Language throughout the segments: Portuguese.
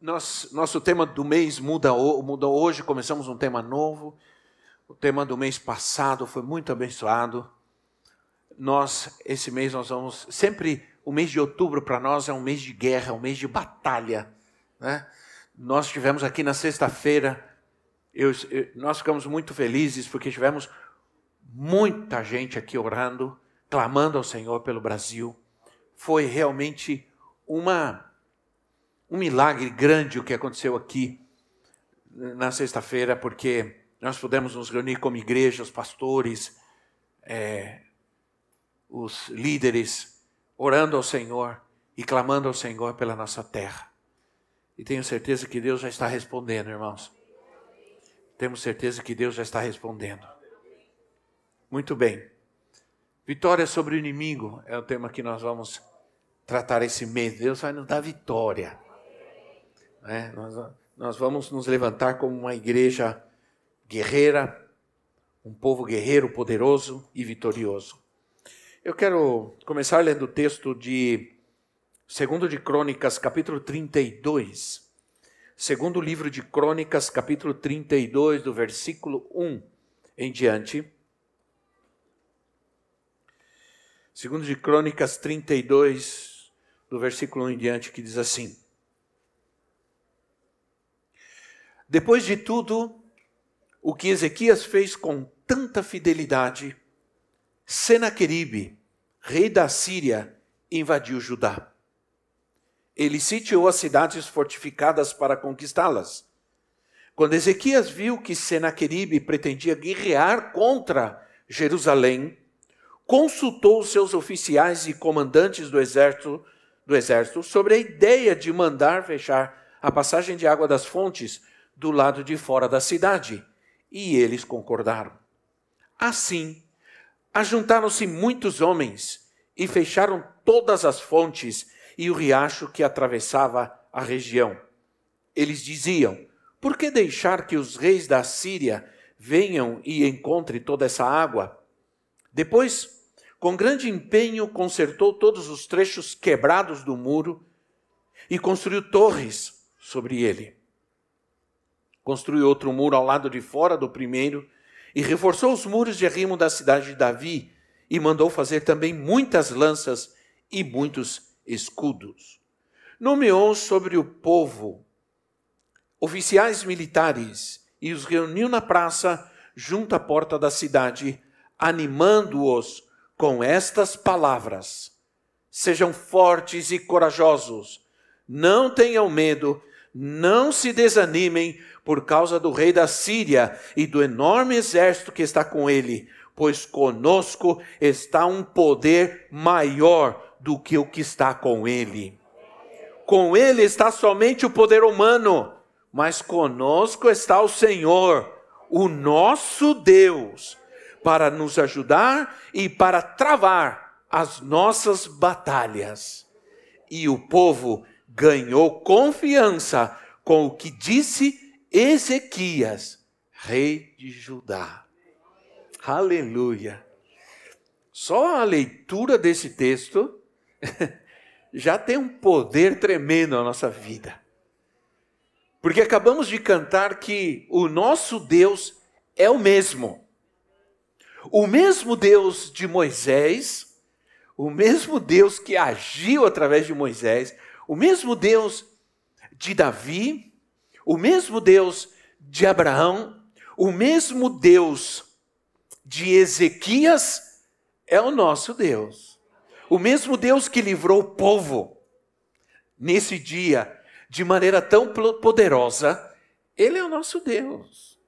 Nós, nosso tema do mês muda, muda hoje, começamos um tema novo. O tema do mês passado foi muito abençoado. Nós, esse mês, nós vamos. Sempre o mês de outubro para nós é um mês de guerra, um mês de batalha. Né? Nós estivemos aqui na sexta-feira, nós ficamos muito felizes porque tivemos muita gente aqui orando, clamando ao Senhor pelo Brasil. Foi realmente uma um milagre grande o que aconteceu aqui na sexta-feira, porque nós pudemos nos reunir como igreja, os pastores, é, os líderes, orando ao Senhor e clamando ao Senhor pela nossa terra. E tenho certeza que Deus já está respondendo, irmãos. Temos certeza que Deus já está respondendo. Muito bem. Vitória sobre o inimigo é o tema que nós vamos tratar esse mês. Deus vai nos dar vitória. Né? Nós, nós vamos nos levantar como uma igreja guerreira, um povo guerreiro, poderoso e vitorioso. Eu quero começar lendo o texto de Segundo de Crônicas, capítulo 32. Segundo livro de Crônicas, capítulo 32, do versículo 1 em diante. Segundo de Crônicas 32, do versículo 1 em diante, que diz assim: Depois de tudo, o que Ezequias fez com tanta fidelidade, Senaqueribe, rei da Síria, invadiu Judá. Ele sitiou as cidades fortificadas para conquistá-las. Quando Ezequias viu que Senaqueribe pretendia guerrear contra Jerusalém, consultou seus oficiais e comandantes do exército, do exército sobre a ideia de mandar fechar a passagem de água das fontes do lado de fora da cidade, e eles concordaram. Assim, ajuntaram-se muitos homens e fecharam todas as fontes e o riacho que atravessava a região. Eles diziam: Por que deixar que os reis da Síria venham e encontrem toda essa água? Depois, com grande empenho, consertou todos os trechos quebrados do muro e construiu torres sobre ele construiu outro muro ao lado de fora do primeiro e reforçou os muros de arrimo da cidade de Davi e mandou fazer também muitas lanças e muitos escudos. Nomeou sobre o povo oficiais militares e os reuniu na praça junto à porta da cidade, animando-os com estas palavras: Sejam fortes e corajosos, não tenham medo, não se desanimem, por causa do rei da Síria e do enorme exército que está com ele, pois conosco está um poder maior do que o que está com ele. Com ele está somente o poder humano, mas conosco está o Senhor, o nosso Deus, para nos ajudar e para travar as nossas batalhas. E o povo ganhou confiança com o que disse Ezequias, rei de Judá. Aleluia. Só a leitura desse texto já tem um poder tremendo na nossa vida. Porque acabamos de cantar que o nosso Deus é o mesmo. O mesmo Deus de Moisés, o mesmo Deus que agiu através de Moisés, o mesmo Deus de Davi, o mesmo Deus de Abraão, o mesmo Deus de Ezequias é o nosso Deus. O mesmo Deus que livrou o povo nesse dia de maneira tão poderosa, ele é o nosso Deus.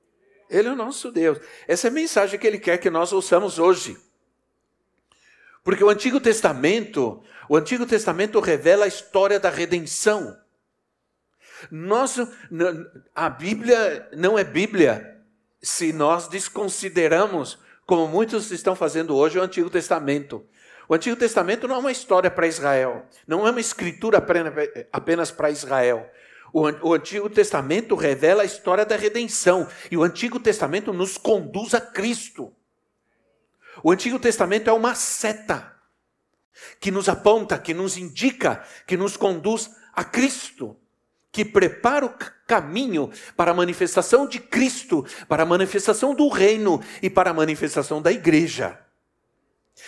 Ele é o nosso Deus. Essa é a mensagem que ele quer que nós ouçamos hoje. Porque o Antigo Testamento, o Antigo Testamento revela a história da redenção. Nós, a Bíblia não é Bíblia se nós desconsideramos, como muitos estão fazendo hoje, o Antigo Testamento. O Antigo Testamento não é uma história para Israel, não é uma escritura apenas para Israel. O Antigo Testamento revela a história da redenção e o Antigo Testamento nos conduz a Cristo. O Antigo Testamento é uma seta que nos aponta, que nos indica, que nos conduz a Cristo, que prepara o caminho para a manifestação de Cristo, para a manifestação do reino e para a manifestação da igreja.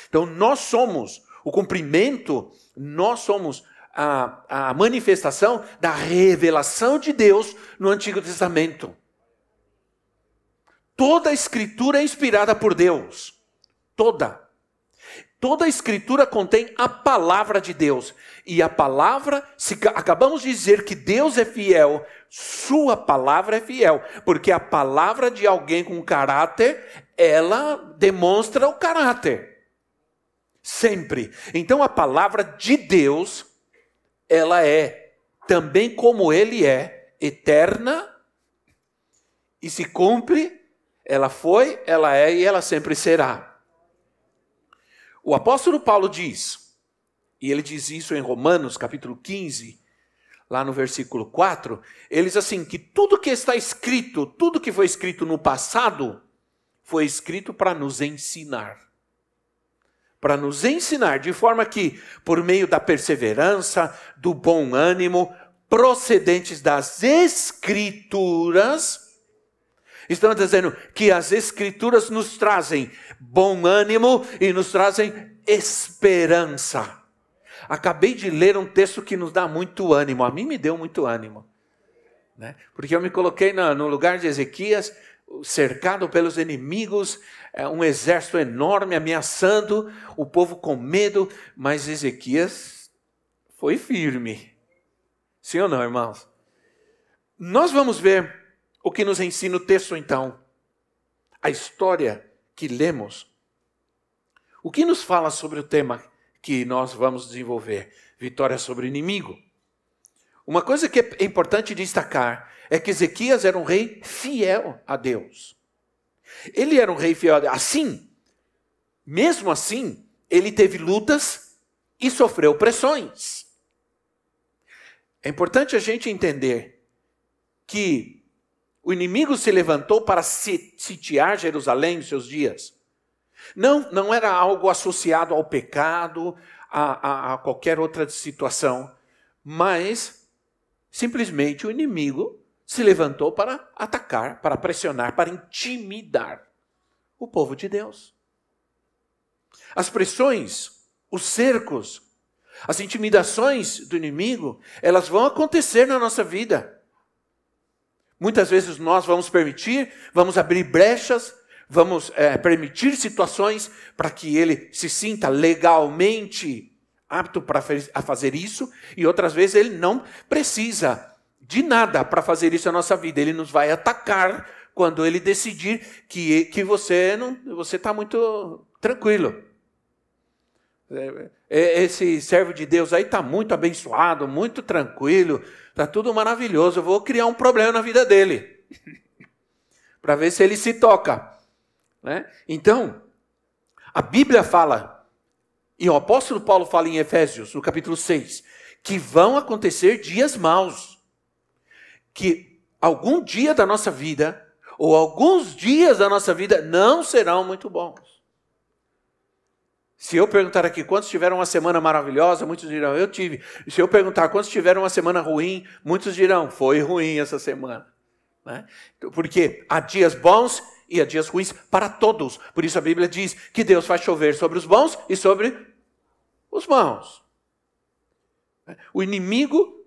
Então, nós somos o cumprimento, nós somos a, a manifestação da revelação de Deus no Antigo Testamento. Toda a Escritura é inspirada por Deus. Toda. Toda a Escritura contém a palavra de Deus. E a palavra, se acabamos de dizer que Deus é fiel, Sua palavra é fiel. Porque a palavra de alguém com caráter, ela demonstra o caráter. Sempre. Então a palavra de Deus, ela é, também como Ele é, eterna e se cumpre, ela foi, ela é e ela sempre será. O apóstolo Paulo diz, e ele diz isso em Romanos capítulo 15, lá no versículo 4, ele diz assim: que tudo que está escrito, tudo que foi escrito no passado, foi escrito para nos ensinar. Para nos ensinar, de forma que, por meio da perseverança, do bom ânimo, procedentes das Escrituras, estão dizendo que as Escrituras nos trazem bom ânimo e nos trazem esperança. Acabei de ler um texto que nos dá muito ânimo, a mim me deu muito ânimo. Né? Porque eu me coloquei no lugar de Ezequias, cercado pelos inimigos, é, um exército enorme ameaçando, o povo com medo, mas Ezequias foi firme. Sim ou não, irmãos? Nós vamos ver o que nos ensina o texto então. A história que lemos, o que nos fala sobre o tema que nós vamos desenvolver? Vitória sobre o inimigo. Uma coisa que é importante destacar é que Ezequias era um rei fiel a Deus. Ele era um rei fiel a Deus. Assim, mesmo assim, ele teve lutas e sofreu pressões. É importante a gente entender que o inimigo se levantou para sitiar Jerusalém em seus dias. Não, não era algo associado ao pecado, a, a, a qualquer outra situação, mas simplesmente o inimigo se levantou para atacar, para pressionar, para intimidar o povo de Deus. As pressões, os cercos, as intimidações do inimigo, elas vão acontecer na nossa vida. Muitas vezes nós vamos permitir, vamos abrir brechas, vamos é, permitir situações para que ele se sinta legalmente apto para fazer isso, e outras vezes ele não precisa de nada para fazer isso na nossa vida. Ele nos vai atacar quando ele decidir que, que você não você está muito tranquilo. É, esse servo de Deus aí está muito abençoado, muito tranquilo, Está tudo maravilhoso. Eu vou criar um problema na vida dele. para ver se ele se toca. Né? Então, a Bíblia fala, e o apóstolo Paulo fala em Efésios, no capítulo 6, que vão acontecer dias maus. Que algum dia da nossa vida, ou alguns dias da nossa vida, não serão muito bons. Se eu perguntar aqui quantos tiveram uma semana maravilhosa, muitos dirão, eu tive. Se eu perguntar quantos tiveram uma semana ruim, muitos dirão, foi ruim essa semana. Né? Porque há dias bons e há dias ruins para todos. Por isso a Bíblia diz que Deus faz chover sobre os bons e sobre os maus. O inimigo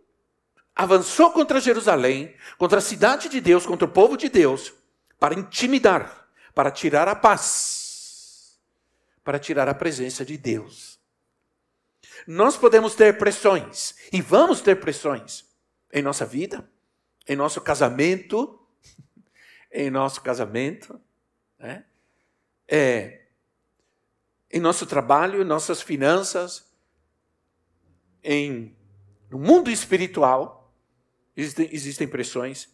avançou contra Jerusalém, contra a cidade de Deus, contra o povo de Deus, para intimidar, para tirar a paz para tirar a presença de Deus. Nós podemos ter pressões, e vamos ter pressões, em nossa vida, em nosso casamento, em nosso casamento, né? é, em nosso trabalho, em nossas finanças, em, no mundo espiritual. existem, existem pressões.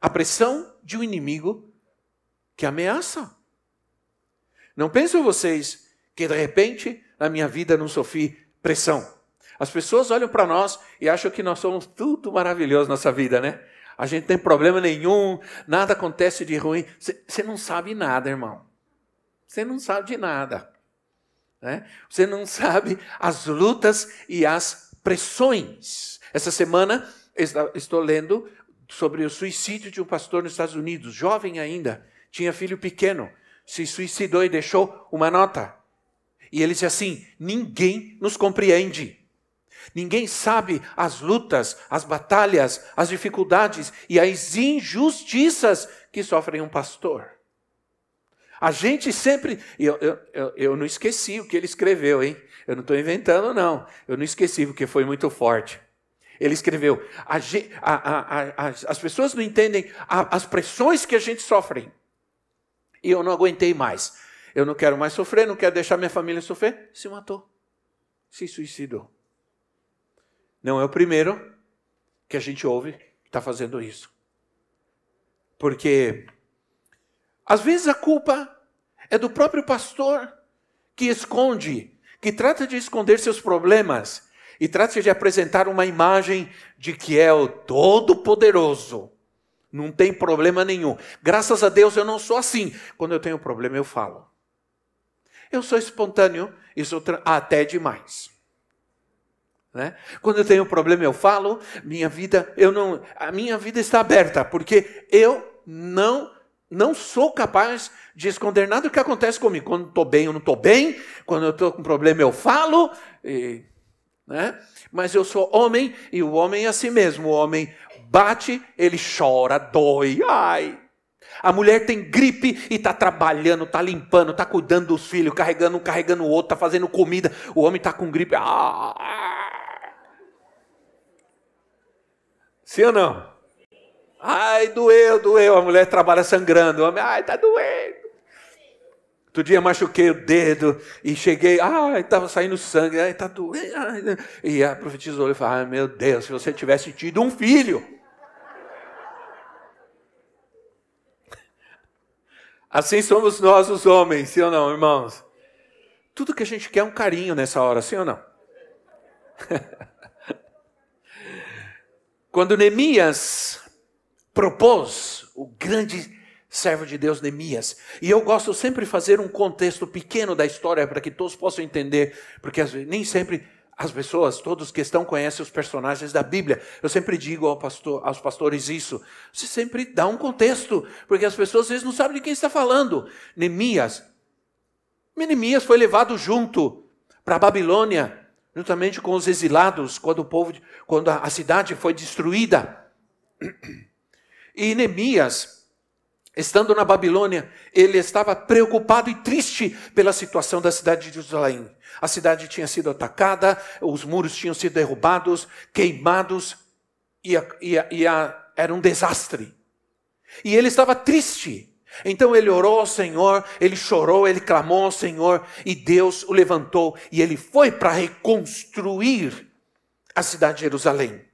A pressão de um inimigo que ameaça. Não pensam vocês que de repente na minha vida não sofri pressão. As pessoas olham para nós e acham que nós somos tudo maravilhoso na nossa vida, né? A gente não tem problema nenhum, nada acontece de ruim. Você não sabe nada, irmão. Você não sabe de nada. Né? Você não sabe as lutas e as pressões. Essa semana estou lendo sobre o suicídio de um pastor nos Estados Unidos, jovem ainda, tinha filho pequeno, se suicidou e deixou uma nota. E ele disse assim: ninguém nos compreende. Ninguém sabe as lutas, as batalhas, as dificuldades e as injustiças que sofrem um pastor. A gente sempre. Eu, eu, eu, eu não esqueci o que ele escreveu, hein? Eu não estou inventando, não. Eu não esqueci, porque foi muito forte. Ele escreveu: a, a, a, as pessoas não entendem as pressões que a gente sofre. E eu não aguentei mais. Eu não quero mais sofrer, não quero deixar minha família sofrer. Se matou. Se suicidou. Não é o primeiro que a gente ouve que está fazendo isso. Porque, às vezes, a culpa é do próprio pastor que esconde, que trata de esconder seus problemas e trata de apresentar uma imagem de que é o Todo-Poderoso. Não tem problema nenhum. Graças a Deus eu não sou assim. Quando eu tenho problema, eu falo. Eu sou espontâneo e sou até demais. Né? Quando eu tenho um problema, eu falo, minha vida, eu não, a minha vida está aberta, porque eu não não sou capaz de esconder nada do que acontece comigo. Quando estou bem, eu não estou bem. Quando eu estou com problema, eu falo. E, né? Mas eu sou homem e o homem é assim mesmo. O homem bate, ele chora, dói. Ai, a mulher tem gripe e está trabalhando, está limpando, está cuidando dos filhos, carregando um, carregando o outro, está fazendo comida. O homem está com gripe. Ah, ah. Sim ou não? Ai, doeu, doeu. A mulher trabalha sangrando. O homem, ai, tá doendo. Outro dia machuquei o dedo e cheguei, ai, estava saindo sangue, ai, tá doendo. E a profetisa olhou e falou: ai, meu Deus, se você tivesse tido um filho. Assim somos nós os homens, sim ou não, irmãos? Tudo que a gente quer é um carinho nessa hora, sim ou não? Quando Neemias propôs, o grande servo de Deus Neemias, e eu gosto sempre de fazer um contexto pequeno da história para que todos possam entender, porque nem sempre as pessoas, todos que estão, conhecem os personagens da Bíblia. Eu sempre digo ao pastor, aos pastores isso. Você sempre dá um contexto, porque as pessoas às vezes não sabem de quem está falando. Neemias. Neemias foi levado junto para a Babilônia juntamente com os exilados, quando o povo, quando a cidade foi destruída. E Neemias, estando na Babilônia, ele estava preocupado e triste pela situação da cidade de Jerusalém. A cidade tinha sido atacada, os muros tinham sido derrubados, queimados, e, a, e, a, e a, era um desastre. E ele estava triste. Então ele orou ao Senhor, ele chorou, ele clamou ao Senhor e Deus o levantou e ele foi para reconstruir a cidade de Jerusalém.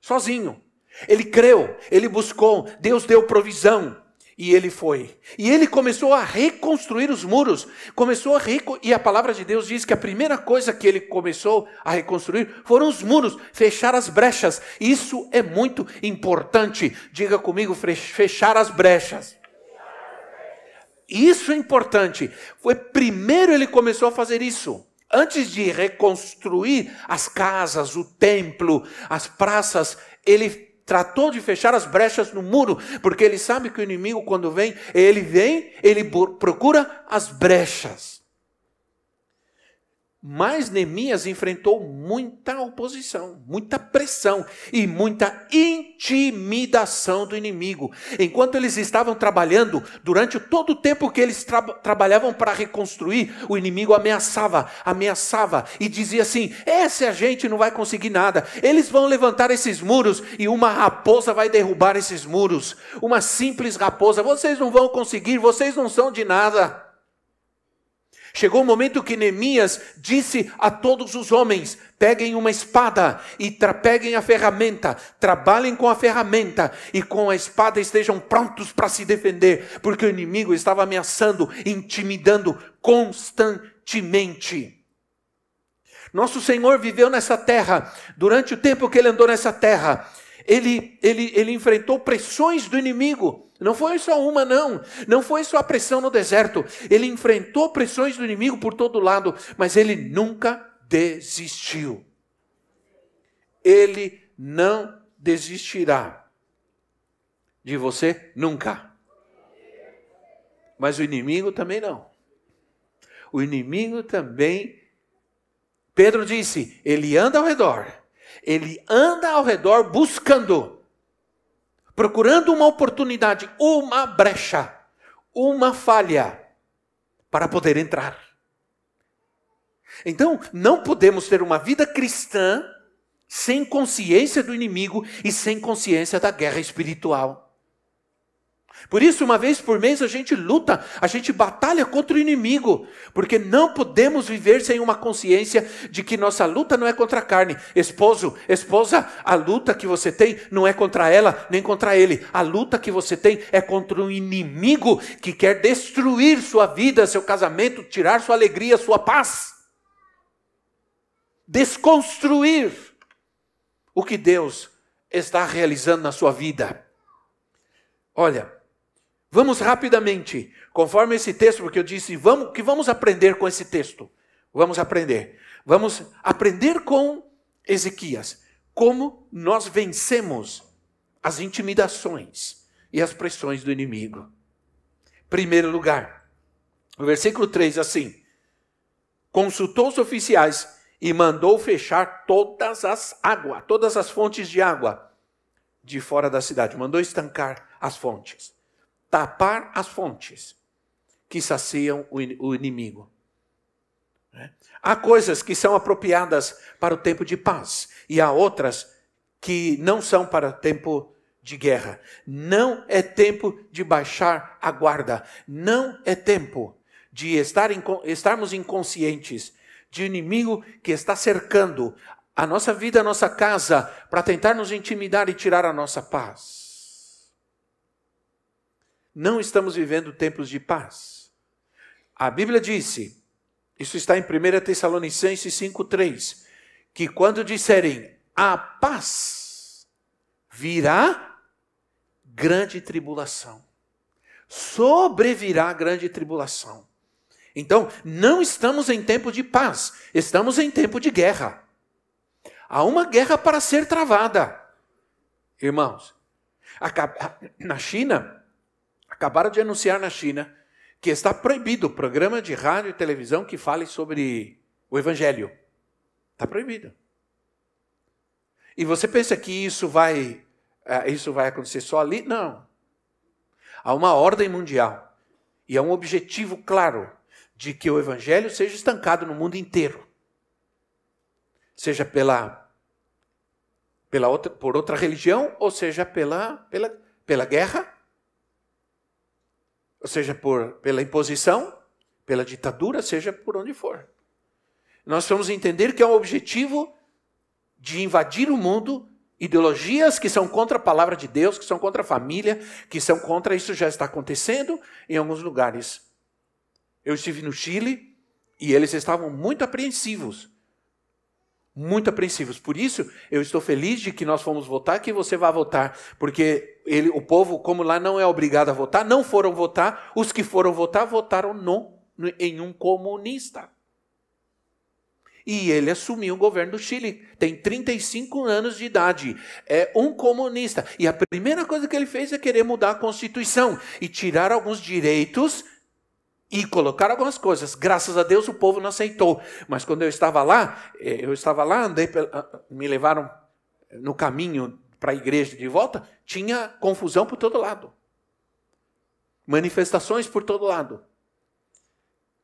Sozinho. Ele creu, ele buscou, Deus deu provisão. E ele foi. E ele começou a reconstruir os muros. Começou a reco... E a palavra de Deus diz que a primeira coisa que ele começou a reconstruir foram os muros, fechar as brechas. Isso é muito importante. Diga comigo, fechar as brechas. Isso é importante. Foi primeiro ele começou a fazer isso. Antes de reconstruir as casas, o templo, as praças, ele tratou de fechar as brechas no muro, porque ele sabe que o inimigo, quando vem, ele vem, ele procura as brechas. Mas Neemias enfrentou muita oposição, muita pressão e muita intimidação do inimigo. Enquanto eles estavam trabalhando, durante todo o tempo que eles tra trabalhavam para reconstruir, o inimigo ameaçava, ameaçava e dizia assim: essa gente não vai conseguir nada. Eles vão levantar esses muros e uma raposa vai derrubar esses muros. Uma simples raposa, vocês não vão conseguir, vocês não são de nada. Chegou o momento que Neemias disse a todos os homens: peguem uma espada e peguem a ferramenta, trabalhem com a ferramenta e com a espada estejam prontos para se defender, porque o inimigo estava ameaçando, intimidando constantemente. Nosso Senhor viveu nessa terra, durante o tempo que ele andou nessa terra, ele, ele, ele enfrentou pressões do inimigo. Não foi só uma, não. Não foi só a pressão no deserto. Ele enfrentou pressões do inimigo por todo lado, mas ele nunca desistiu. Ele não desistirá de você nunca. Mas o inimigo também não. O inimigo também. Pedro disse: ele anda ao redor ele anda ao redor buscando, procurando uma oportunidade, uma brecha, uma falha para poder entrar. Então, não podemos ter uma vida cristã sem consciência do inimigo e sem consciência da guerra espiritual. Por isso, uma vez por mês, a gente luta, a gente batalha contra o inimigo, porque não podemos viver sem uma consciência de que nossa luta não é contra a carne. Esposo, esposa, a luta que você tem não é contra ela nem contra ele. A luta que você tem é contra um inimigo que quer destruir sua vida, seu casamento, tirar sua alegria, sua paz. Desconstruir o que Deus está realizando na sua vida. Olha, Vamos rapidamente, conforme esse texto, porque eu disse, vamos, que vamos aprender com esse texto. Vamos aprender. Vamos aprender com Ezequias como nós vencemos as intimidações e as pressões do inimigo. Primeiro lugar, o versículo 3 assim: consultou os oficiais e mandou fechar todas as águas, todas as fontes de água de fora da cidade, mandou estancar as fontes tapar as fontes que saciam o inimigo. Né? Há coisas que são apropriadas para o tempo de paz e há outras que não são para o tempo de guerra. Não é tempo de baixar a guarda. Não é tempo de estar, estarmos inconscientes de um inimigo que está cercando a nossa vida, a nossa casa, para tentar nos intimidar e tirar a nossa paz não estamos vivendo tempos de paz. A Bíblia disse, isso está em 1 Tessalonicenses 5,3, que quando disserem a paz, virá grande tribulação. Sobrevirá grande tribulação. Então, não estamos em tempo de paz, estamos em tempo de guerra. Há uma guerra para ser travada. Irmãos, na China, acabaram de anunciar na China que está proibido o programa de rádio e televisão que fale sobre o Evangelho. Está proibido. E você pensa que isso vai, uh, isso vai acontecer só ali? Não. Há uma ordem mundial e há um objetivo claro de que o Evangelho seja estancado no mundo inteiro. Seja pela, pela outra, por outra religião, ou seja pela, pela, pela guerra seja por, pela imposição, pela ditadura, seja por onde for. Nós vamos entender que é um objetivo de invadir o mundo, ideologias que são contra a palavra de Deus, que são contra a família, que são contra isso já está acontecendo em alguns lugares. Eu estive no Chile e eles estavam muito apreensivos. Muito apreensivos. Por isso, eu estou feliz de que nós fomos votar, que você vai votar, porque ele, o povo, como lá não é obrigado a votar, não foram votar. Os que foram votar, votaram no, no em um comunista. E ele assumiu o governo do Chile. Tem 35 anos de idade. É um comunista. E a primeira coisa que ele fez é querer mudar a Constituição e tirar alguns direitos e colocar algumas coisas. Graças a Deus o povo não aceitou. Mas quando eu estava lá, eh, eu estava lá, andei, me levaram no caminho para a igreja de volta, tinha confusão por todo lado. Manifestações por todo lado.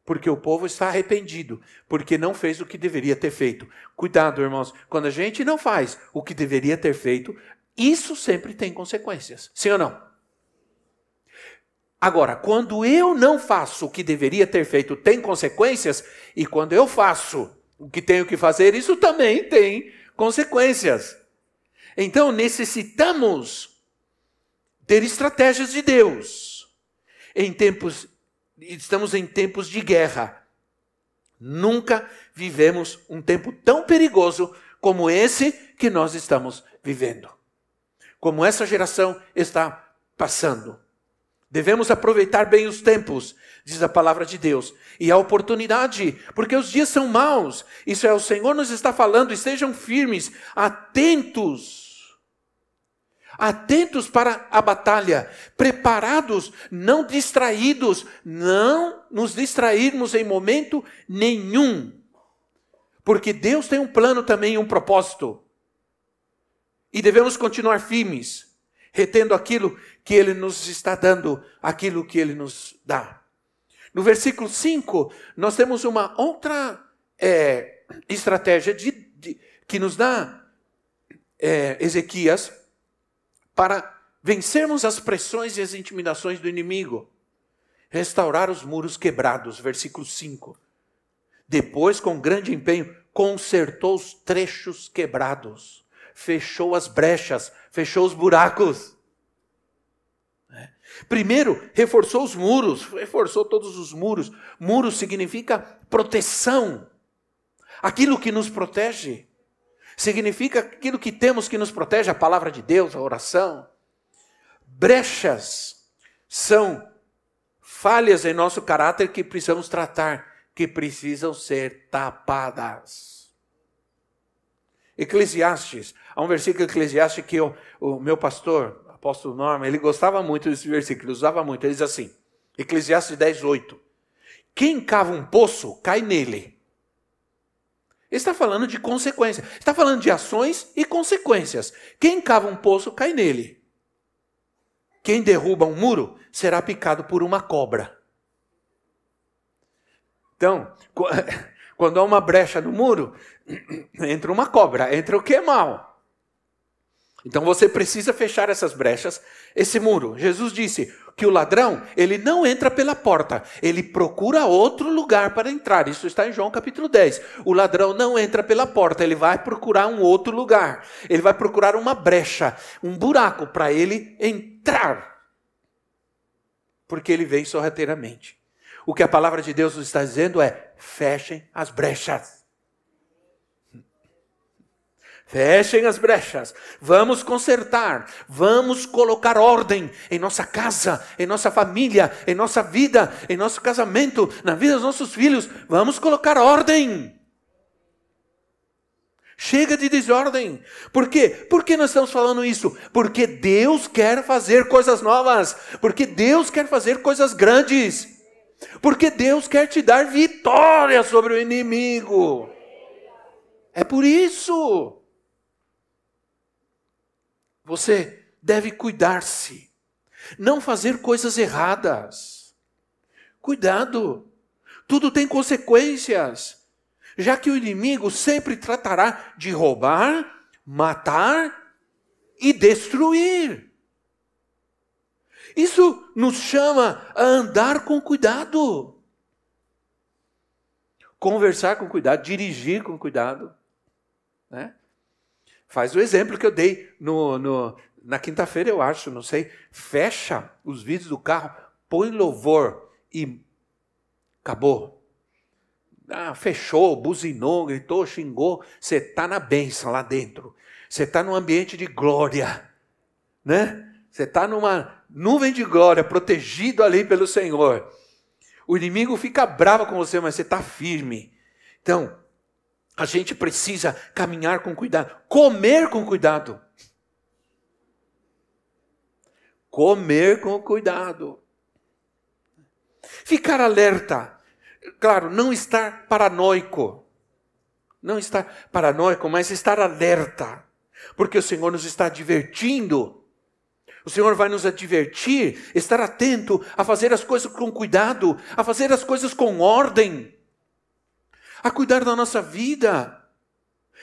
Porque o povo está arrependido, porque não fez o que deveria ter feito. Cuidado, irmãos, quando a gente não faz o que deveria ter feito, isso sempre tem consequências. Sim ou não? Agora, quando eu não faço o que deveria ter feito, tem consequências, e quando eu faço o que tenho que fazer, isso também tem consequências. Então, necessitamos ter estratégias de Deus. Em tempos estamos em tempos de guerra. Nunca vivemos um tempo tão perigoso como esse que nós estamos vivendo. Como essa geração está passando. Devemos aproveitar bem os tempos, diz a palavra de Deus, e a oportunidade, porque os dias são maus. Isso é, o Senhor nos está falando, estejam firmes, atentos. Atentos para a batalha, preparados, não distraídos, não nos distrairmos em momento nenhum. Porque Deus tem um plano também, um propósito. E devemos continuar firmes, retendo aquilo que Ele nos está dando, aquilo que Ele nos dá. No versículo 5, nós temos uma outra é, estratégia de, de, que nos dá é, Ezequias para vencermos as pressões e as intimidações do inimigo. Restaurar os muros quebrados, versículo 5. Depois, com grande empenho, consertou os trechos quebrados fechou as brechas, fechou os buracos. É. Primeiro, reforçou os muros, reforçou todos os muros. Muro significa proteção. Aquilo que nos protege. Significa aquilo que temos que nos protege, a palavra de Deus, a oração. Brechas são falhas em nosso caráter que precisamos tratar, que precisam ser tapadas. Eclesiastes, há um versículo Eclesiastes que eu, o meu pastor, apóstolo Norma, ele gostava muito desse versículo, ele usava muito. Ele diz assim, Eclesiastes 10, 8. Quem cava um poço, cai nele. Ele está falando de consequências. Está falando de ações e consequências. Quem cava um poço, cai nele. Quem derruba um muro, será picado por uma cobra. Então, quando há uma brecha no muro, entra uma cobra, entra o que é mal. Então você precisa fechar essas brechas, esse muro. Jesus disse que o ladrão, ele não entra pela porta, ele procura outro lugar para entrar. Isso está em João capítulo 10. O ladrão não entra pela porta, ele vai procurar um outro lugar. Ele vai procurar uma brecha, um buraco para ele entrar. Porque ele vem sorrateiramente. O que a palavra de Deus nos está dizendo é: fechem as brechas. Fechem as brechas, vamos consertar, vamos colocar ordem em nossa casa, em nossa família, em nossa vida, em nosso casamento, na vida dos nossos filhos. Vamos colocar ordem. Chega de desordem. Por quê? Por que nós estamos falando isso? Porque Deus quer fazer coisas novas. Porque Deus quer fazer coisas grandes. Porque Deus quer te dar vitória sobre o inimigo. É por isso. Você deve cuidar-se, não fazer coisas erradas. Cuidado, tudo tem consequências, já que o inimigo sempre tratará de roubar, matar e destruir. Isso nos chama a andar com cuidado. Conversar com cuidado, dirigir com cuidado. Né? Faz o exemplo que eu dei no, no na quinta-feira, eu acho, não sei. Fecha os vidros do carro, põe louvor e acabou. Ah, fechou, buzinou, gritou, xingou. Você está na bênção lá dentro. Você está num ambiente de glória. Né? Você está numa nuvem de glória, protegido ali pelo Senhor. O inimigo fica bravo com você, mas você está firme. Então, a gente precisa caminhar com cuidado, comer com cuidado. Comer com cuidado. Ficar alerta. Claro, não estar paranoico. Não estar paranoico, mas estar alerta. Porque o Senhor nos está divertindo. O Senhor vai nos advertir, estar atento a fazer as coisas com cuidado, a fazer as coisas com ordem a cuidar da nossa vida.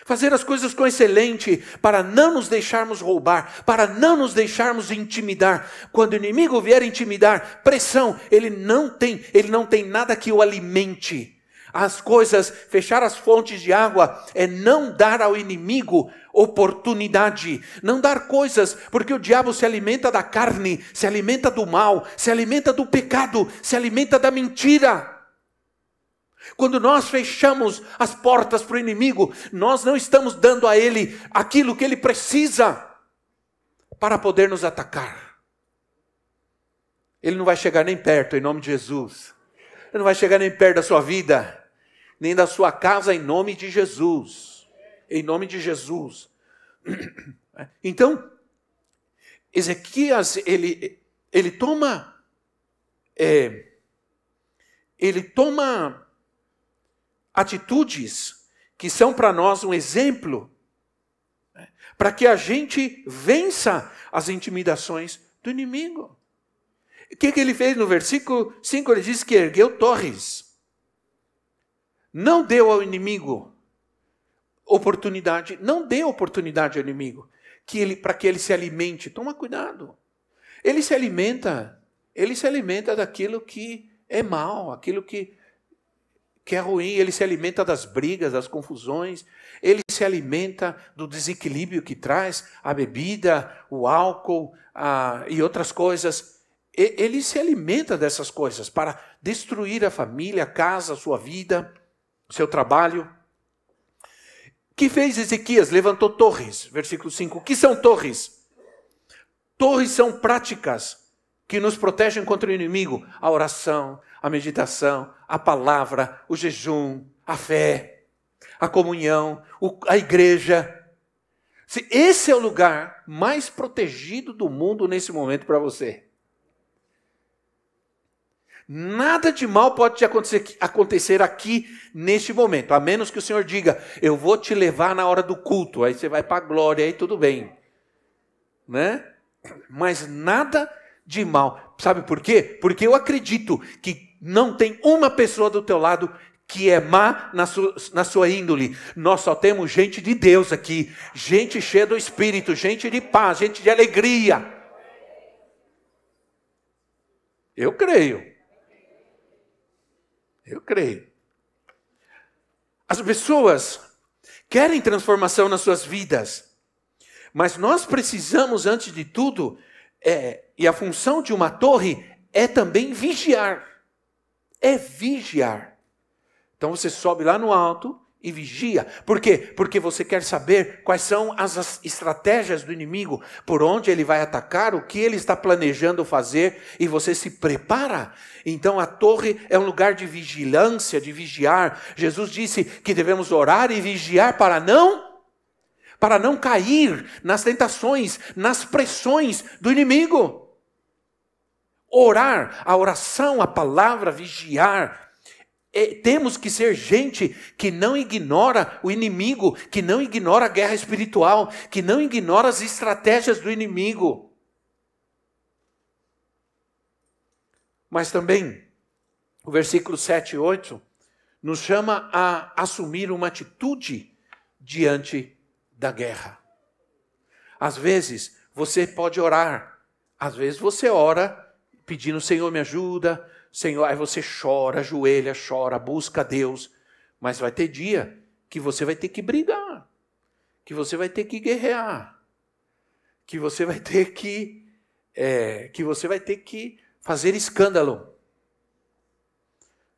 fazer as coisas com excelente, para não nos deixarmos roubar, para não nos deixarmos intimidar. Quando o inimigo vier intimidar, pressão, ele não tem, ele não tem nada que o alimente. As coisas, fechar as fontes de água é não dar ao inimigo oportunidade, não dar coisas, porque o diabo se alimenta da carne, se alimenta do mal, se alimenta do pecado, se alimenta da mentira. Quando nós fechamos as portas para o inimigo, nós não estamos dando a ele aquilo que ele precisa para poder nos atacar. Ele não vai chegar nem perto, em nome de Jesus. Ele não vai chegar nem perto da sua vida, nem da sua casa, em nome de Jesus. Em nome de Jesus. Então, Ezequias, ele, ele toma. É, ele toma atitudes que são para nós um exemplo, né, para que a gente vença as intimidações do inimigo. O que, que ele fez no versículo 5? Ele diz que ergueu torres, não deu ao inimigo oportunidade, não deu oportunidade ao inimigo que ele para que ele se alimente. Toma cuidado. Ele se alimenta, ele se alimenta daquilo que é mal, aquilo que que é ruim, ele se alimenta das brigas, das confusões, ele se alimenta do desequilíbrio que traz a bebida, o álcool a, e outras coisas. E, ele se alimenta dessas coisas para destruir a família, a casa, a sua vida, seu trabalho. que fez Ezequias? Levantou torres, versículo 5. O que são torres? Torres são práticas que nos protegem contra o inimigo, a oração, a meditação, a palavra, o jejum, a fé, a comunhão, a igreja. Esse é o lugar mais protegido do mundo nesse momento para você. Nada de mal pode te acontecer, acontecer aqui neste momento, a menos que o Senhor diga: Eu vou te levar na hora do culto. Aí você vai para a glória, aí tudo bem. Né? Mas nada de mal. Sabe por quê? Porque eu acredito que não tem uma pessoa do teu lado que é má na sua, na sua índole. Nós só temos gente de Deus aqui, gente cheia do Espírito, gente de paz, gente de alegria. Eu creio. Eu creio. As pessoas querem transformação nas suas vidas, mas nós precisamos, antes de tudo, é, e a função de uma torre é também vigiar é vigiar. Então você sobe lá no alto e vigia. Por quê? Porque você quer saber quais são as estratégias do inimigo, por onde ele vai atacar, o que ele está planejando fazer e você se prepara. Então a torre é um lugar de vigilância, de vigiar. Jesus disse que devemos orar e vigiar para não para não cair nas tentações, nas pressões do inimigo orar, a oração, a palavra, vigiar. É, temos que ser gente que não ignora o inimigo, que não ignora a guerra espiritual, que não ignora as estratégias do inimigo. Mas também, o versículo 7 e 8 nos chama a assumir uma atitude diante da guerra. Às vezes, você pode orar, às vezes você ora pedindo, Senhor, me ajuda, Senhor, aí você chora, ajoelha, chora, busca Deus, mas vai ter dia que você vai ter que brigar, que você vai ter que guerrear, que você vai ter que, é, que você vai ter que fazer escândalo,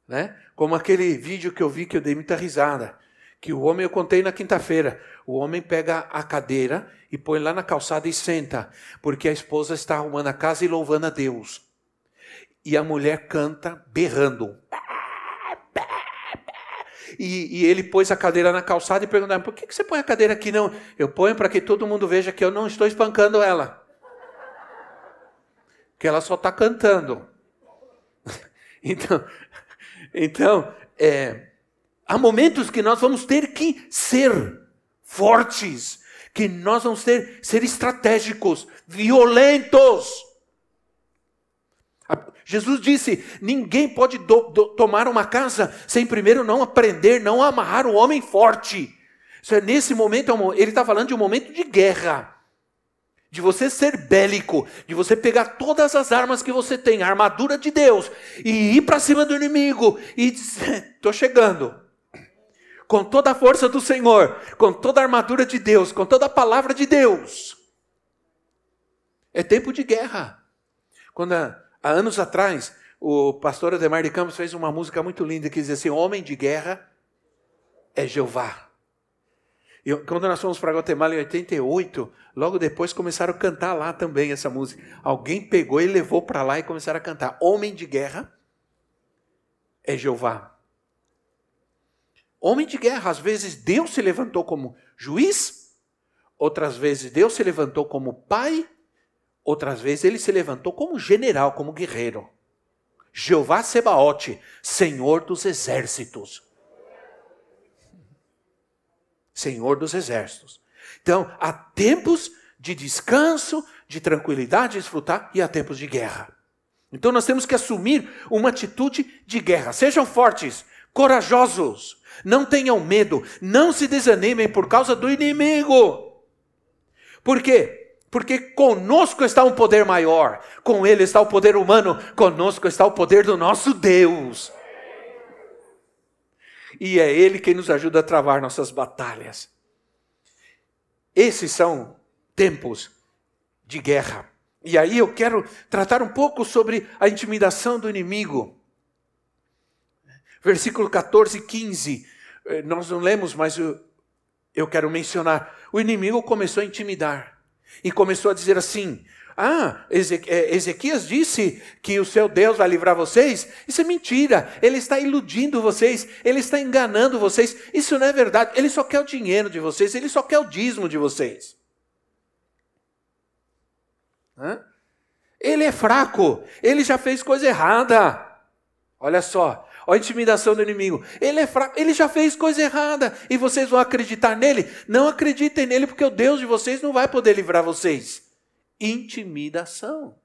né? Como aquele vídeo que eu vi que eu dei muita risada, que o homem eu contei na quinta-feira, o homem pega a cadeira e põe lá na calçada e senta, porque a esposa está arrumando a casa e louvando a Deus e a mulher canta berrando. E, e, ele pôs a cadeira na calçada e perguntou: por que, que você põe a cadeira aqui? Não, eu ponho para que todo mundo veja que eu não estou espancando ela. Que ela só está cantando. então, então é, há momentos que nós vamos ter que ser fortes, que nós vamos ter ser estratégicos, violentos Jesus disse: ninguém pode do, do, tomar uma casa sem primeiro não aprender, não amarrar o homem forte. É, nesse momento, é ele está falando de um momento de guerra. De você ser bélico, de você pegar todas as armas que você tem, a armadura de Deus, e ir para cima do inimigo e dizer: estou chegando. Com toda a força do Senhor, com toda a armadura de Deus, com toda a palavra de Deus. É tempo de guerra. Quando há anos atrás, o pastor Ademar de Campos fez uma música muito linda que diz assim: Homem de guerra é Jeová. E quando nós fomos para Guatemala em 88, logo depois começaram a cantar lá também essa música. Alguém pegou e levou para lá e começaram a cantar. Homem de guerra é Jeová. Homem de guerra, às vezes Deus se levantou como juiz, outras vezes Deus se levantou como pai Outras vezes ele se levantou como general, como guerreiro. Jeová Sebaote, Senhor dos exércitos. Senhor dos exércitos. Então, há tempos de descanso, de tranquilidade, de desfrutar, e há tempos de guerra. Então, nós temos que assumir uma atitude de guerra. Sejam fortes, corajosos, não tenham medo, não se desanimem por causa do inimigo. Por quê? Porque conosco está um poder maior, com ele está o poder humano, conosco está o poder do nosso Deus. E é ele quem nos ajuda a travar nossas batalhas. Esses são tempos de guerra. E aí eu quero tratar um pouco sobre a intimidação do inimigo. Versículo 14 e 15. Eh, nós não lemos, mas eu, eu quero mencionar. O inimigo começou a intimidar e começou a dizer assim: Ah, é, Ezequias disse que o seu Deus vai livrar vocês. Isso é mentira. Ele está iludindo vocês. Ele está enganando vocês. Isso não é verdade. Ele só quer o dinheiro de vocês. Ele só quer o dízimo de vocês. Hã? Ele é fraco. Ele já fez coisa errada. Olha só. Olha a intimidação do inimigo. Ele é fraco, ele já fez coisa errada. E vocês vão acreditar nele? Não acreditem nele, porque o Deus de vocês não vai poder livrar vocês. Intimidação.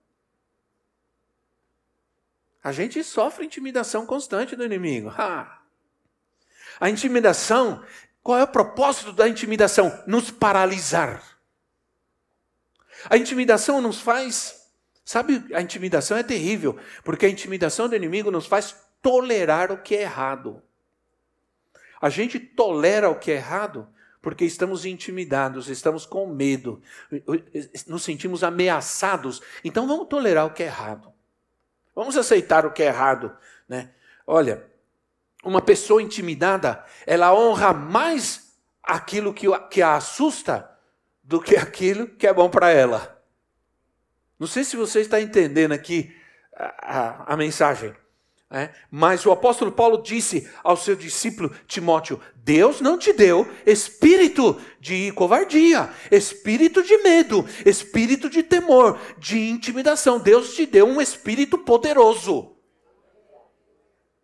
A gente sofre intimidação constante do inimigo. Ha. A intimidação, qual é o propósito da intimidação? Nos paralisar. A intimidação nos faz. Sabe, a intimidação é terrível, porque a intimidação do inimigo nos faz tolerar o que é errado. A gente tolera o que é errado porque estamos intimidados, estamos com medo, nos sentimos ameaçados. Então vamos tolerar o que é errado. Vamos aceitar o que é errado, né? Olha, uma pessoa intimidada, ela honra mais aquilo que, que a assusta do que aquilo que é bom para ela. Não sei se você está entendendo aqui a, a, a mensagem. É? Mas o apóstolo Paulo disse ao seu discípulo Timóteo: Deus não te deu espírito de covardia, espírito de medo, espírito de temor, de intimidação. Deus te deu um espírito poderoso,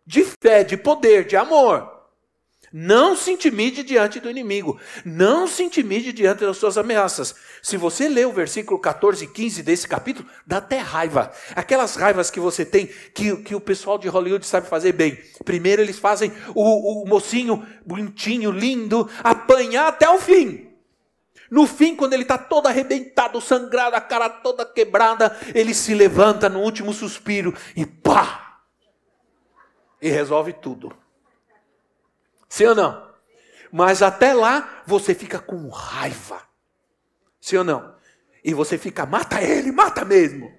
de fé, de poder, de amor. Não se intimide diante do inimigo. Não se intimide diante das suas ameaças. Se você ler o versículo 14 e 15 desse capítulo, dá até raiva. Aquelas raivas que você tem, que, que o pessoal de Hollywood sabe fazer bem. Primeiro eles fazem o, o mocinho bonitinho, lindo, apanhar até o fim. No fim, quando ele está todo arrebentado, sangrado, a cara toda quebrada, ele se levanta no último suspiro e pá! E resolve tudo. Sim ou não? Mas até lá você fica com raiva. Sim ou não? E você fica, mata ele, mata mesmo.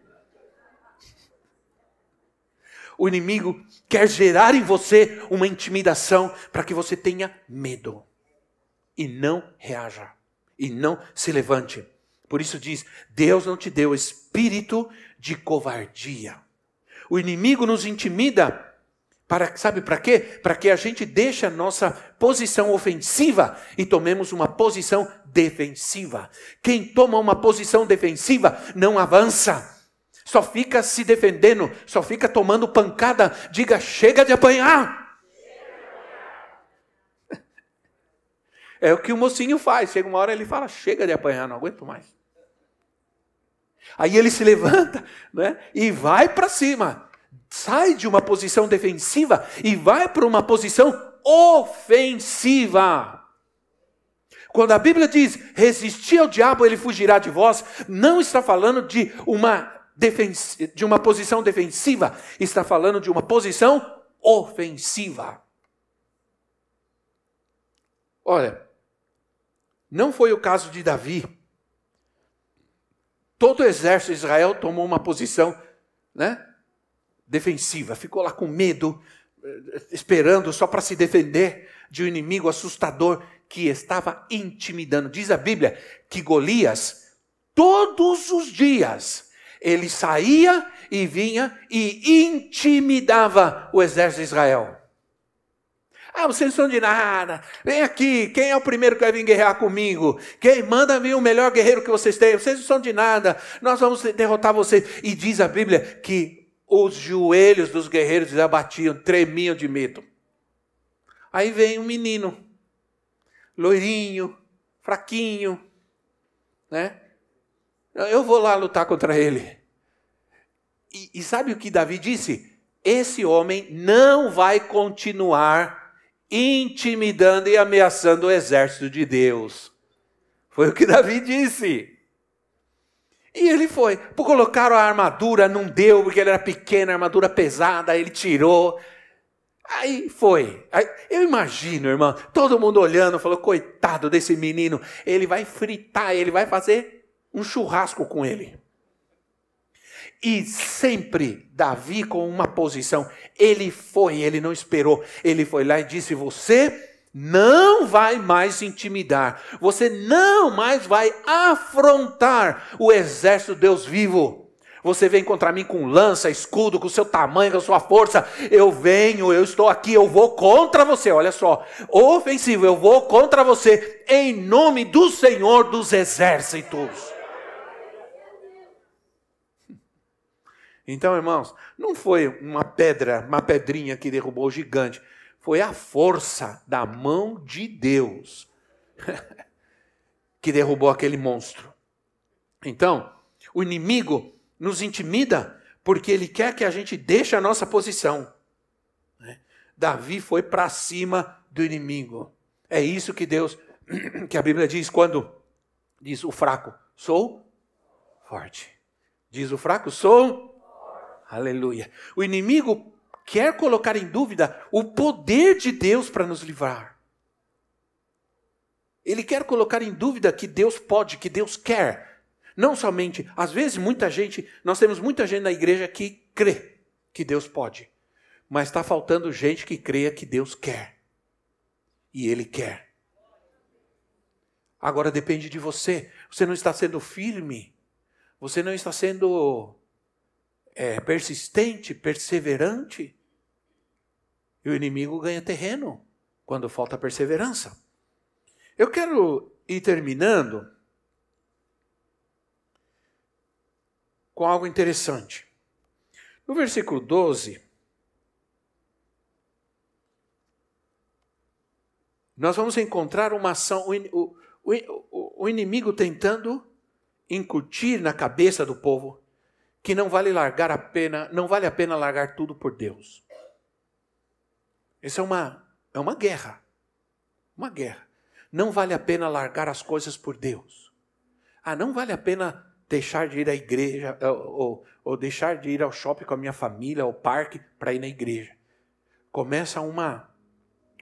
O inimigo quer gerar em você uma intimidação para que você tenha medo e não reaja e não se levante. Por isso diz: Deus não te deu espírito de covardia. O inimigo nos intimida para, sabe para quê? Para que a gente deixe a nossa posição ofensiva e tomemos uma posição defensiva. Quem toma uma posição defensiva não avança. Só fica se defendendo, só fica tomando pancada. Diga, chega de apanhar. É o que o mocinho faz. Chega uma hora ele fala: chega de apanhar, não aguento mais. Aí ele se levanta né, e vai para cima sai de uma posição defensiva e vai para uma posição ofensiva. Quando a Bíblia diz resistir ao diabo, ele fugirá de vós, não está falando de uma, de uma posição defensiva, está falando de uma posição ofensiva. Olha, não foi o caso de Davi. Todo o exército de Israel tomou uma posição né, defensiva, ficou lá com medo, esperando só para se defender de um inimigo assustador que estava intimidando. Diz a Bíblia que Golias, todos os dias, ele saía e vinha e intimidava o exército de Israel. Ah, vocês não são de nada. Vem aqui. Quem é o primeiro que vai vir guerrear comigo? Quem manda vir o melhor guerreiro que vocês têm? Vocês não são de nada. Nós vamos derrotar vocês. E diz a Bíblia que os joelhos dos guerreiros abatiam, tremiam de medo. Aí vem um menino, loirinho, fraquinho, né? Eu vou lá lutar contra ele. E, e sabe o que Davi disse? Esse homem não vai continuar intimidando e ameaçando o exército de Deus. Foi o que Davi disse. E ele foi. Colocaram a armadura, não deu, porque ele era pequeno, armadura pesada, ele tirou. Aí foi. Aí, eu imagino, irmão, todo mundo olhando, falou: coitado desse menino, ele vai fritar, ele vai fazer um churrasco com ele. E sempre Davi com uma posição. Ele foi, ele não esperou. Ele foi lá e disse: Você não vai mais intimidar. Você não mais vai afrontar o exército de Deus vivo. Você vem contra mim com lança, escudo, com seu tamanho, com sua força. Eu venho, eu estou aqui, eu vou contra você. Olha só, ofensivo, eu vou contra você em nome do Senhor dos exércitos. Então, irmãos, não foi uma pedra, uma pedrinha que derrubou o gigante, foi a força da mão de Deus que derrubou aquele monstro. Então, o inimigo nos intimida porque ele quer que a gente deixe a nossa posição. Né? Davi foi para cima do inimigo. É isso que Deus, que a Bíblia diz quando diz o fraco, sou forte. Diz o fraco, sou Aleluia. O inimigo quer colocar em dúvida o poder de Deus para nos livrar. Ele quer colocar em dúvida que Deus pode, que Deus quer. Não somente, às vezes muita gente, nós temos muita gente na igreja que crê que Deus pode, mas está faltando gente que creia que Deus quer. E Ele quer. Agora depende de você. Você não está sendo firme. Você não está sendo é, persistente, perseverante, e o inimigo ganha terreno quando falta perseverança. Eu quero ir terminando com algo interessante. No versículo 12, nós vamos encontrar uma ação, o, o, o inimigo tentando incutir na cabeça do povo que não vale largar a pena, não vale a pena largar tudo por Deus. Isso é uma é uma guerra. Uma guerra. Não vale a pena largar as coisas por Deus. Ah, não vale a pena deixar de ir à igreja ou, ou, ou deixar de ir ao shopping com a minha família, ao parque para ir na igreja. Começa uma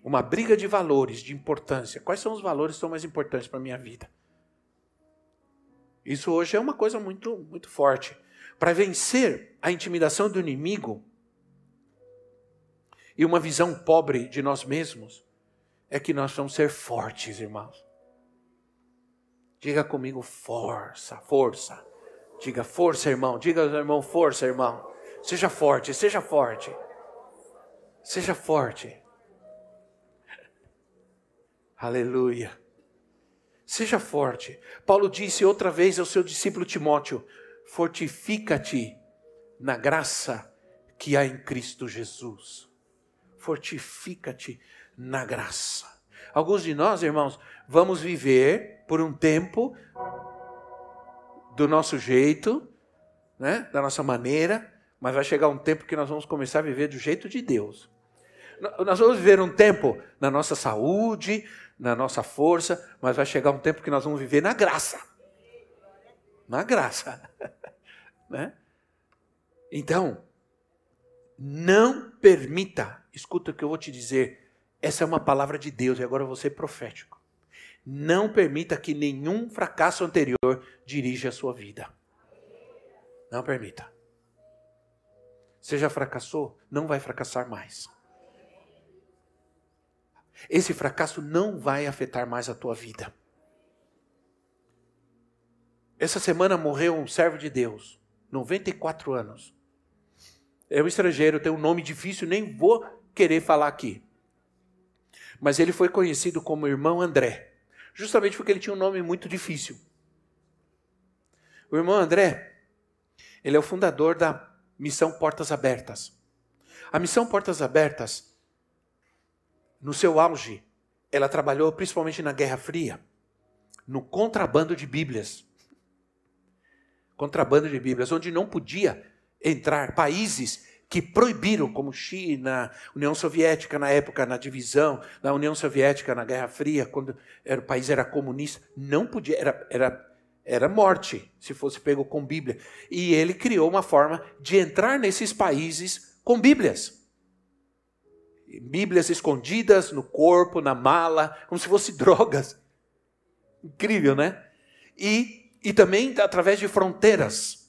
uma briga de valores, de importância. Quais são os valores que são mais importantes para a minha vida? Isso hoje é uma coisa muito muito forte. Para vencer a intimidação do inimigo e uma visão pobre de nós mesmos, é que nós vamos ser fortes, irmãos. Diga comigo força, força. Diga força, irmão. Diga, irmão, força, irmão. Seja forte, seja forte. Seja forte. Aleluia. Seja forte. Paulo disse outra vez ao seu discípulo Timóteo: fortifica-te na graça que há em Cristo Jesus. Fortifica-te na graça. Alguns de nós, irmãos, vamos viver por um tempo do nosso jeito, né? da nossa maneira, mas vai chegar um tempo que nós vamos começar a viver do jeito de Deus. Nós vamos viver um tempo na nossa saúde, na nossa força, mas vai chegar um tempo que nós vamos viver na graça. Na graça. né? Então, não permita, escuta o que eu vou te dizer, essa é uma palavra de Deus e agora ser profético. Não permita que nenhum fracasso anterior dirija a sua vida. Não permita. Você já fracassou? Não vai fracassar mais. Esse fracasso não vai afetar mais a tua vida. Essa semana morreu um servo de Deus, 94 anos. É um estrangeiro, tem um nome difícil, nem vou querer falar aqui. Mas ele foi conhecido como irmão André, justamente porque ele tinha um nome muito difícil. O irmão André, ele é o fundador da Missão Portas Abertas. A Missão Portas Abertas, no seu auge, ela trabalhou principalmente na Guerra Fria, no contrabando de Bíblias. Contrabando de Bíblias, onde não podia entrar países que proibiram, como China, União Soviética na época, na divisão da União Soviética na Guerra Fria, quando era, o país era comunista, não podia, era, era, era morte se fosse pego com Bíblia. E ele criou uma forma de entrar nesses países com Bíblias. Bíblias escondidas no corpo, na mala, como se fossem drogas. Incrível, né? E, e também através de fronteiras.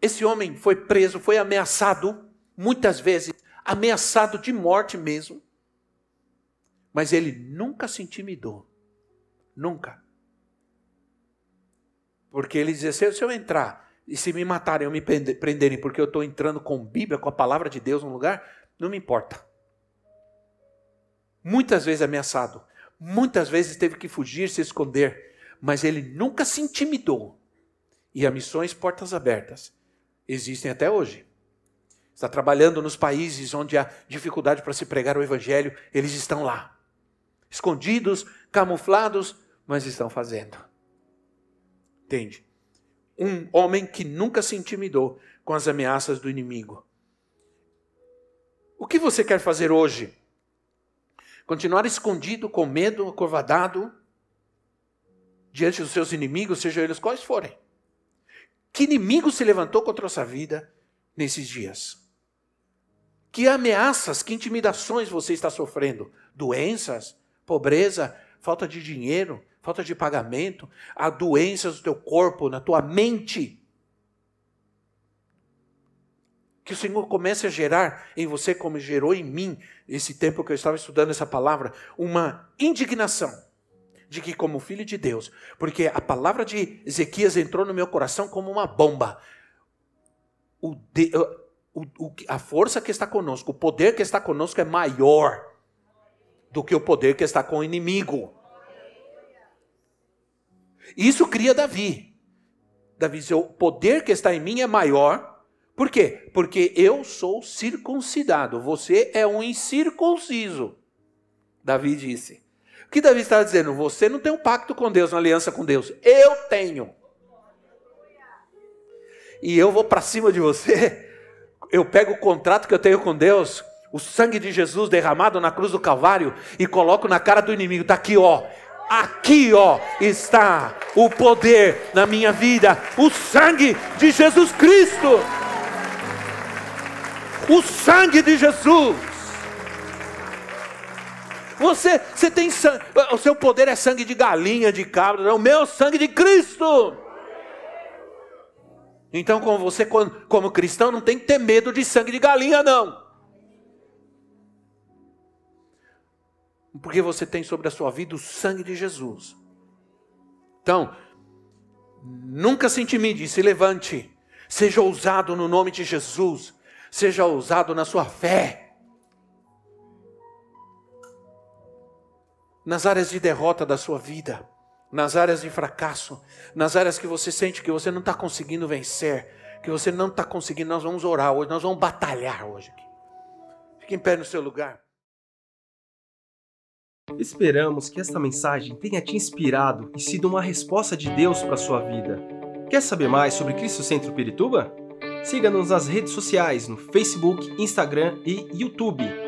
Esse homem foi preso, foi ameaçado, muitas vezes, ameaçado de morte mesmo. Mas ele nunca se intimidou. Nunca. Porque ele dizia: se eu entrar e se me matarem ou me prenderem porque eu estou entrando com Bíblia, com a palavra de Deus no lugar, não me importa. Muitas vezes ameaçado, muitas vezes teve que fugir, se esconder, mas ele nunca se intimidou. E a missões portas abertas existem até hoje. Está trabalhando nos países onde há dificuldade para se pregar o evangelho, eles estão lá. Escondidos, camuflados, mas estão fazendo. Entende? Um homem que nunca se intimidou com as ameaças do inimigo. O que você quer fazer hoje? Continuar escondido, com medo, acovardado, diante dos seus inimigos, sejam eles quais forem. Que inimigo se levantou contra a sua vida nesses dias? Que ameaças, que intimidações você está sofrendo? Doenças, pobreza, falta de dinheiro, falta de pagamento, há doenças no teu corpo, na tua mente. Que o Senhor comece a gerar em você, como gerou em mim, esse tempo que eu estava estudando essa palavra, uma indignação de que, como filho de Deus, porque a palavra de Ezequias entrou no meu coração como uma bomba. O de, o, o, a força que está conosco, o poder que está conosco é maior do que o poder que está com o inimigo. Isso cria Davi. Davi disse: o poder que está em mim é maior. Por quê? Porque eu sou circuncidado, você é um incircunciso. Davi disse. O que Davi estava dizendo? Você não tem um pacto com Deus, uma aliança com Deus. Eu tenho. E eu vou para cima de você. Eu pego o contrato que eu tenho com Deus, o sangue de Jesus derramado na cruz do Calvário, e coloco na cara do inimigo. Está aqui, ó. Aqui, ó, está o poder na minha vida, o sangue de Jesus Cristo. O sangue de Jesus. Você, você tem sangue, o seu poder é sangue de galinha, de cabra, não, o meu sangue de Cristo. Então, como você, como cristão, não tem que ter medo de sangue de galinha, não. Porque você tem sobre a sua vida o sangue de Jesus. Então, nunca se intimide, se levante. Seja ousado no nome de Jesus. Seja ousado na sua fé. Nas áreas de derrota da sua vida, nas áreas de fracasso, nas áreas que você sente que você não está conseguindo vencer, que você não está conseguindo, nós vamos orar hoje, nós vamos batalhar hoje aqui. Fique em pé no seu lugar. Esperamos que esta mensagem tenha te inspirado e sido uma resposta de Deus para a sua vida. Quer saber mais sobre Cristo Centro Pirituba? Siga-nos nas redes sociais no Facebook, Instagram e YouTube